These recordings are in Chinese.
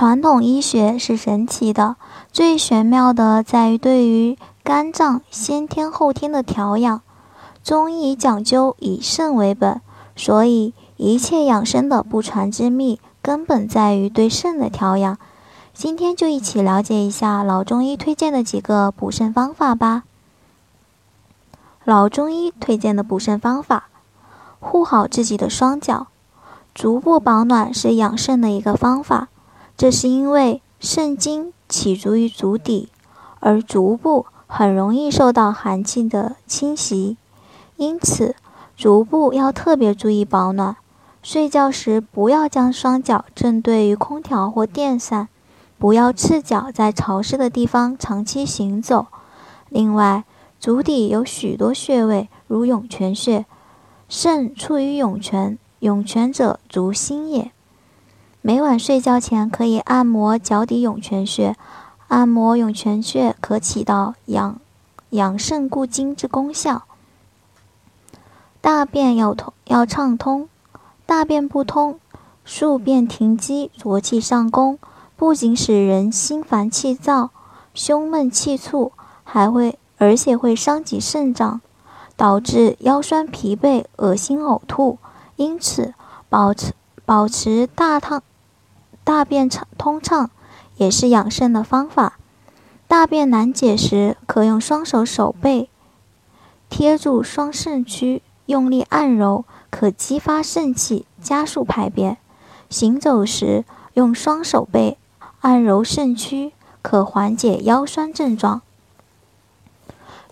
传统医学是神奇的，最玄妙的在于对于肝脏先天后天的调养。中医讲究以肾为本，所以一切养生的不传之秘，根本在于对肾的调养。今天就一起了解一下老中医推荐的几个补肾方法吧。老中医推荐的补肾方法：护好自己的双脚，足部保暖是养肾的一个方法。这是因为肾经起足于足底，而足部很容易受到寒气的侵袭，因此足部要特别注意保暖。睡觉时不要将双脚正对于空调或电扇，不要赤脚在潮湿的地方长期行走。另外，足底有许多穴位，如涌泉穴，肾处于涌泉，涌泉者足心也。每晚睡觉前可以按摩脚底涌泉穴，按摩涌泉穴可起到养养肾固精之功效。大便要通要畅通，大便不通，宿便停积，浊气上攻，不仅使人心烦气躁、胸闷气促，还会而且会伤及肾脏，导致腰酸疲惫、恶心呕吐。因此，保持保持大汤。大便畅通畅也是养肾的方法。大便难解时，可用双手手背贴住双肾区，用力按揉，可激发肾气，加速排便。行走时，用双手背按揉肾区，可缓解腰酸症状。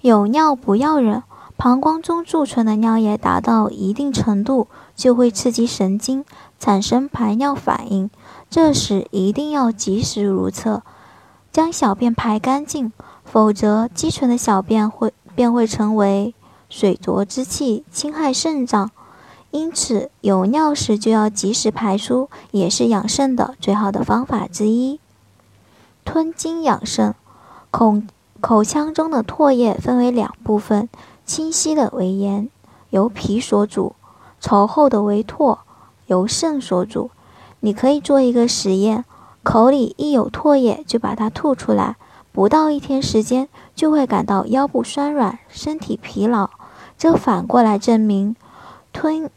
有尿不要忍，膀胱中贮存的尿液达到一定程度，就会刺激神经，产生排尿反应。这时一定要及时如厕，将小便排干净，否则积存的小便会便会成为水浊之气，侵害肾脏。因此，有尿时就要及时排出，也是养肾的最好的方法之一。吞津养肾，口口腔中的唾液分为两部分，清晰的为盐，由脾所主；稠厚的为唾，由肾所主。你可以做一个实验，口里一有唾液就把它吐出来，不到一天时间就会感到腰部酸软、身体疲劳。这反过来证明，吞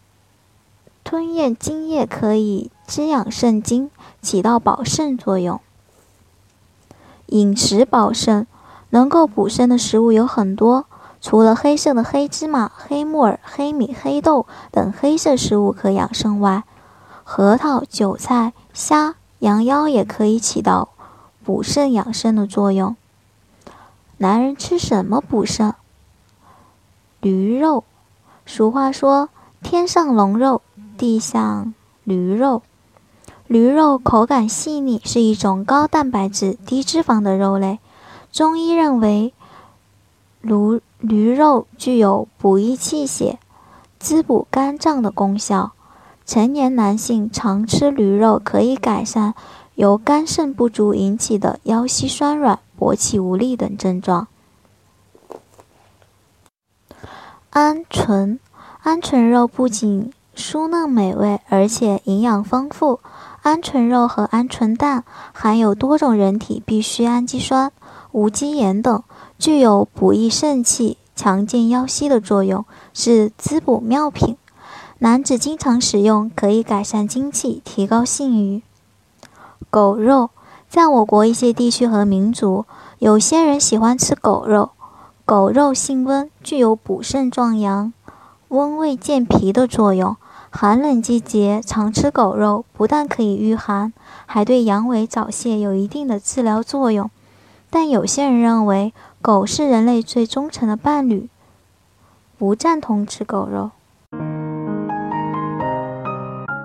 吞咽津液可以滋养肾精，起到保肾作用。饮食保肾，能够补肾的食物有很多，除了黑色的黑芝麻、黑木耳、黑米、黑豆等黑色食物可养肾外，核桃、韭菜、虾、羊腰也可以起到补肾养肾的作用。男人吃什么补肾？驴肉。俗话说：“天上龙肉，地上驴肉。”驴肉口感细腻，是一种高蛋白质、低脂肪的肉类。中医认为，驴驴肉具有补益气血、滋补肝脏的功效。成年男性常吃驴肉，可以改善由肝肾不足引起的腰膝酸软、勃起无力等症状。鹌鹑，鹌鹑肉不仅酥嫩美味，而且营养丰富。鹌鹑肉和鹌鹑蛋含有多种人体必需氨基酸、无机盐等，具有补益肾气、强健腰膝的作用，是滋补妙品。男子经常使用，可以改善精气，提高性欲。狗肉，在我国一些地区和民族，有些人喜欢吃狗肉。狗肉性温，具有补肾壮阳、温胃健脾的作用。寒冷季节常吃狗肉，不但可以御寒，还对阳痿早泄有一定的治疗作用。但有些人认为狗是人类最忠诚的伴侣，不赞同吃狗肉。